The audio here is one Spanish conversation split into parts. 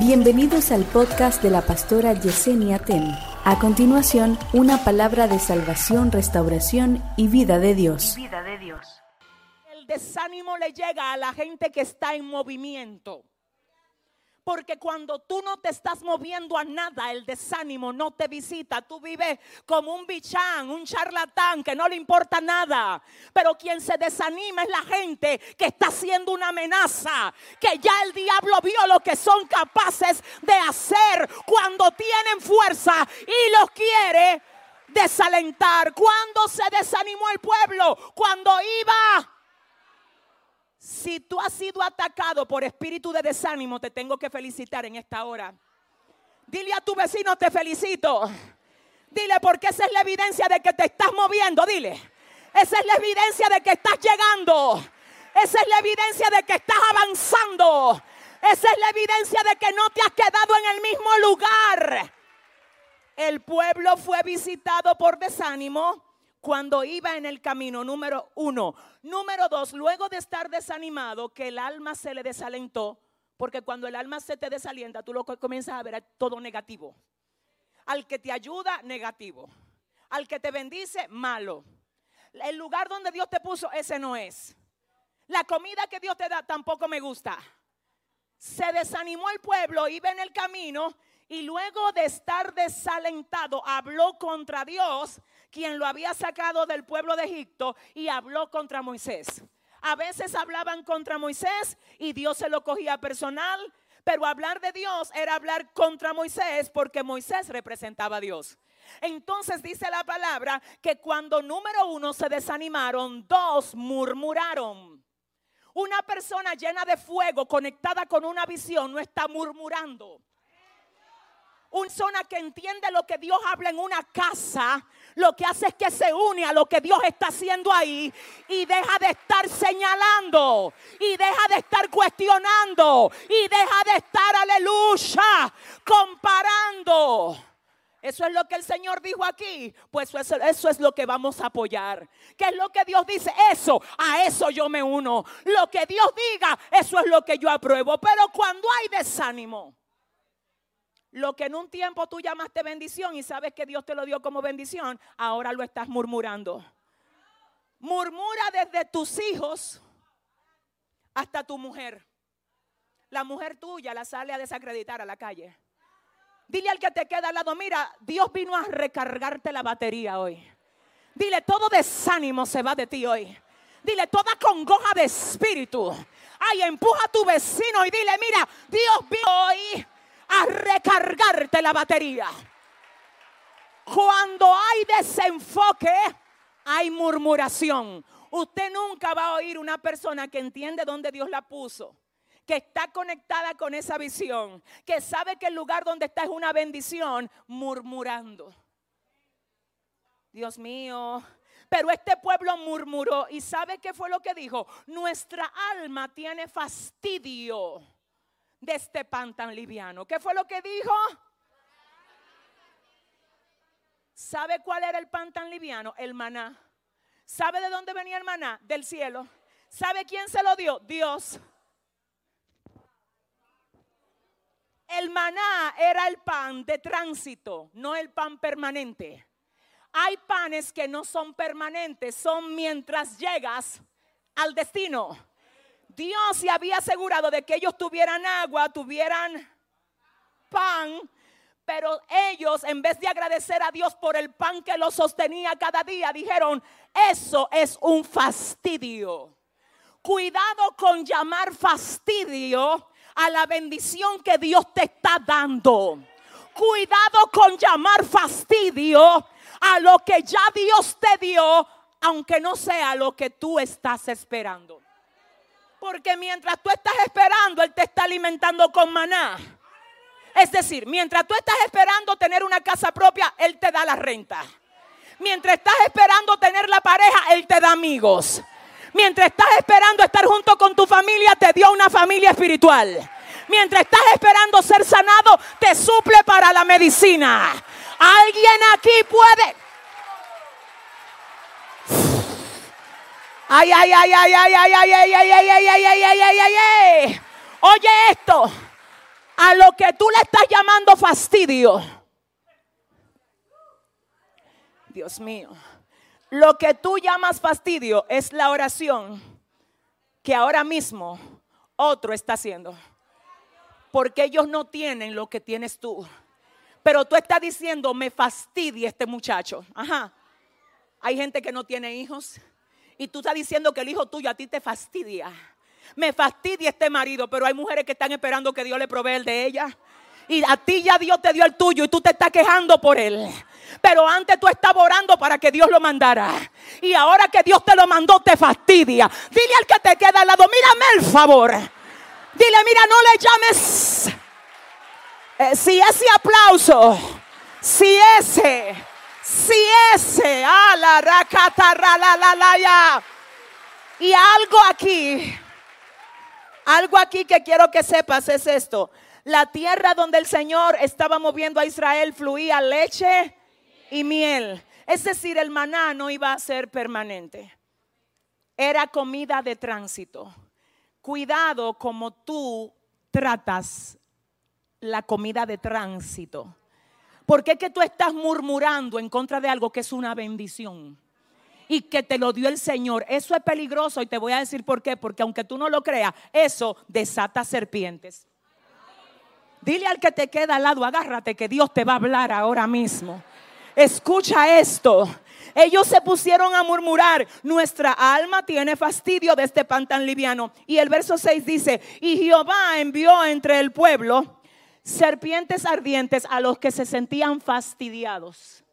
Bienvenidos al podcast de la pastora Yesenia Ten. A continuación, una palabra de salvación, restauración y vida de Dios. vida de Dios. El desánimo le llega a la gente que está en movimiento. Porque cuando tú no te estás moviendo a nada, el desánimo no te visita. Tú vives como un bichán, un charlatán que no le importa nada. Pero quien se desanima es la gente que está haciendo una amenaza. Que ya el diablo vio lo que son capaces de hacer cuando tienen fuerza y los quiere desalentar. Cuando se desanimó el pueblo, cuando iba si tú has sido atacado por espíritu de desánimo, te tengo que felicitar en esta hora. Dile a tu vecino, te felicito. Dile, porque esa es la evidencia de que te estás moviendo. Dile, esa es la evidencia de que estás llegando. Esa es la evidencia de que estás avanzando. Esa es la evidencia de que no te has quedado en el mismo lugar. El pueblo fue visitado por desánimo cuando iba en el camino, número uno. Número dos, luego de estar desanimado, que el alma se le desalentó, porque cuando el alma se te desalienta, tú lo comienzas a ver todo negativo. Al que te ayuda, negativo. Al que te bendice, malo. El lugar donde Dios te puso, ese no es. La comida que Dios te da tampoco me gusta. Se desanimó el pueblo, iba en el camino y luego de estar desalentado, habló contra Dios, quien lo había sacado del pueblo de Egipto, y habló contra Moisés. A veces hablaban contra Moisés y Dios se lo cogía personal, pero hablar de Dios era hablar contra Moisés porque Moisés representaba a Dios. Entonces dice la palabra que cuando número uno se desanimaron, dos murmuraron. Una persona llena de fuego, conectada con una visión, no está murmurando. Una persona que entiende lo que Dios habla en una casa, lo que hace es que se une a lo que Dios está haciendo ahí y deja de estar señalando y deja de estar cuestionando y deja de estar, aleluya, comparando. Eso es lo que el Señor dijo aquí. Pues eso, eso, es lo que vamos a apoyar. ¿Qué es lo que Dios dice? Eso, a eso yo me uno. Lo que Dios diga, eso es lo que yo apruebo. Pero cuando hay desánimo, lo que en un tiempo tú llamaste bendición y sabes que Dios te lo dio como bendición, ahora lo estás murmurando. Murmura desde tus hijos hasta tu mujer. La mujer tuya la sale a desacreditar a la calle. Dile al que te queda al lado, mira, Dios vino a recargarte la batería hoy. Dile, todo desánimo se va de ti hoy. Dile, toda congoja de espíritu. Ay, empuja a tu vecino y dile, mira, Dios vino hoy a recargarte la batería. Cuando hay desenfoque, hay murmuración. Usted nunca va a oír una persona que entiende dónde Dios la puso, que está conectada con esa visión, que sabe que el lugar donde está es una bendición, murmurando. Dios mío, pero este pueblo murmuró y sabe qué fue lo que dijo. Nuestra alma tiene fastidio de este pan tan liviano. ¿Qué fue lo que dijo? ¿Sabe cuál era el pan tan liviano? El maná. ¿Sabe de dónde venía el maná? Del cielo. ¿Sabe quién se lo dio? Dios. El maná era el pan de tránsito, no el pan permanente. Hay panes que no son permanentes, son mientras llegas al destino. Dios se había asegurado de que ellos tuvieran agua, tuvieran pan, pero ellos en vez de agradecer a Dios por el pan que los sostenía cada día, dijeron, eso es un fastidio. Cuidado con llamar fastidio a la bendición que Dios te está dando. Cuidado con llamar fastidio a lo que ya Dios te dio, aunque no sea lo que tú estás esperando. Porque mientras tú estás esperando, Él te está alimentando con maná. Es decir, mientras tú estás esperando tener una casa propia, Él te da la renta. Mientras estás esperando tener la pareja, Él te da amigos. Mientras estás esperando estar junto con tu familia, te dio una familia espiritual. Mientras estás esperando ser sanado, te suple para la medicina. Alguien aquí puede... Ay, ay, ay, ay, ay, ay, ay, ay, ay, ay, ay, ay, ay, ay, ay, ay, ay. Oye esto. A lo que tú le estás llamando fastidio. Dios mío. Lo que tú llamas fastidio es la oración que ahora mismo otro está haciendo. Porque ellos no tienen lo que tienes tú. Pero tú estás diciendo, me fastidia este muchacho. Ajá. Hay gente que no tiene hijos. Y tú estás diciendo que el hijo tuyo a ti te fastidia. Me fastidia este marido, pero hay mujeres que están esperando que Dios le provee el de ella. Y a ti ya Dios te dio el tuyo y tú te estás quejando por él. Pero antes tú estabas orando para que Dios lo mandara. Y ahora que Dios te lo mandó, te fastidia. Dile al que te queda al lado, mírame el favor. Dile, mira, no le llames. Eh, si ese aplauso, si ese, si ese, la. Y algo aquí, algo aquí que quiero que sepas es esto. La tierra donde el Señor estaba moviendo a Israel fluía leche y miel. Es decir, el maná no iba a ser permanente. Era comida de tránsito. Cuidado como tú tratas la comida de tránsito. Porque es que tú estás murmurando en contra de algo que es una bendición y que te lo dio el Señor. Eso es peligroso y te voy a decir por qué. Porque aunque tú no lo creas, eso desata serpientes. Dile al que te queda al lado, agárrate que Dios te va a hablar ahora mismo. Escucha esto. Ellos se pusieron a murmurar, nuestra alma tiene fastidio de este pan tan liviano. Y el verso 6 dice, y Jehová envió entre el pueblo serpientes ardientes a los que se sentían fastidiados.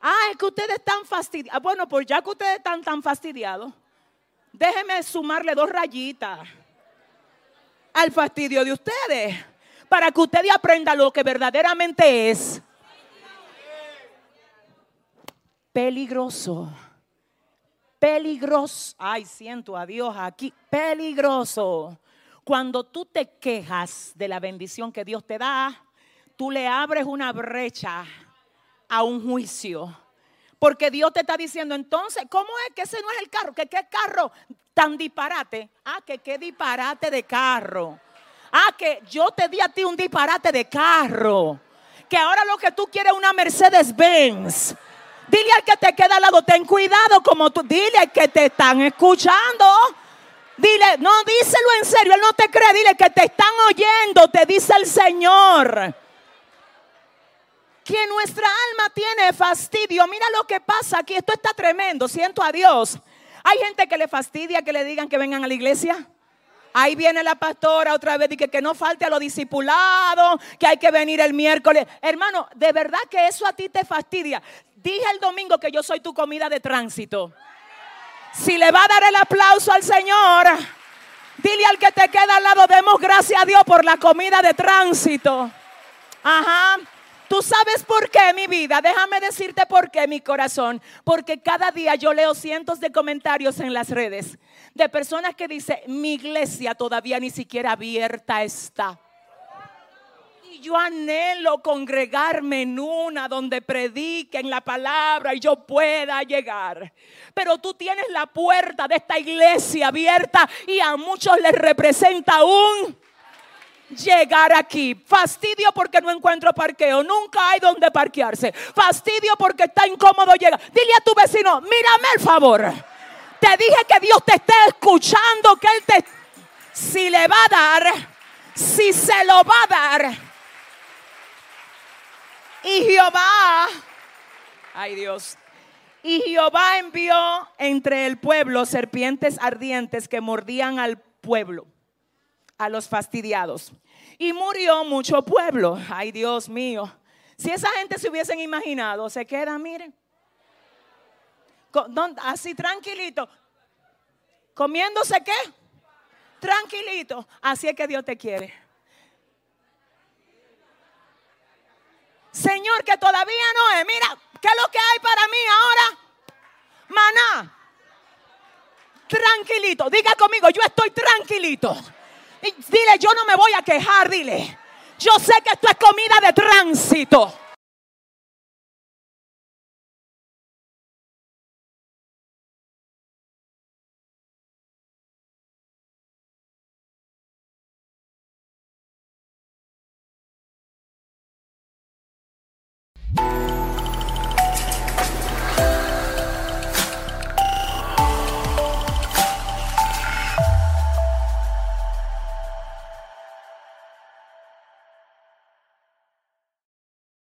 Ah, es que ustedes están fastidiados. Bueno, pues ya que ustedes están tan fastidiados, déjenme sumarle dos rayitas al fastidio de ustedes para que ustedes aprendan lo que verdaderamente es peligroso. Peligroso. Ay, siento a Dios aquí. Peligroso. Cuando tú te quejas de la bendición que Dios te da, tú le abres una brecha a un juicio. Porque Dios te está diciendo, entonces, ¿cómo es que ese no es el carro? ¿Que qué carro tan disparate? Ah, que qué disparate de carro. Ah, que yo te di a ti un disparate de carro. Que ahora lo que tú quieres es una Mercedes Benz. Dile al que te queda al lado, ten cuidado como tú. Dile que te están escuchando. Dile, no, díselo en serio, él no te cree. Dile que te están oyendo, te dice el Señor. Que nuestra alma tiene fastidio. Mira lo que pasa aquí. Esto está tremendo. Siento a Dios. Hay gente que le fastidia que le digan que vengan a la iglesia. Ahí viene la pastora otra vez y que, que no falte a los discipulados, que hay que venir el miércoles. Hermano, de verdad que eso a ti te fastidia. Dije el domingo que yo soy tu comida de tránsito. Si le va a dar el aplauso al Señor, dile al que te queda al lado, demos gracias a Dios por la comida de tránsito. Ajá. Tú sabes por qué, mi vida. Déjame decirte por qué, mi corazón. Porque cada día yo leo cientos de comentarios en las redes de personas que dicen, mi iglesia todavía ni siquiera abierta está. Yo anhelo congregarme en una donde prediquen la palabra y yo pueda llegar. Pero tú tienes la puerta de esta iglesia abierta y a muchos les representa un llegar aquí. Fastidio porque no encuentro parqueo. Nunca hay donde parquearse. Fastidio porque está incómodo llegar. Dile a tu vecino, mírame el favor. Te dije que Dios te está escuchando, que Él te... Si le va a dar, si se lo va a dar. Y Jehová, ay Dios, y Jehová envió entre el pueblo serpientes ardientes que mordían al pueblo, a los fastidiados. Y murió mucho pueblo. Ay, Dios mío. Si esa gente se hubiesen imaginado, se queda, miren. Así tranquilito. ¿Comiéndose qué? Tranquilito. Así es que Dios te quiere. Señor, que todavía no es. Mira, ¿qué es lo que hay para mí ahora? Maná. Tranquilito. Diga conmigo, yo estoy tranquilito. Dile, yo no me voy a quejar, dile. Yo sé que esto es comida de tránsito.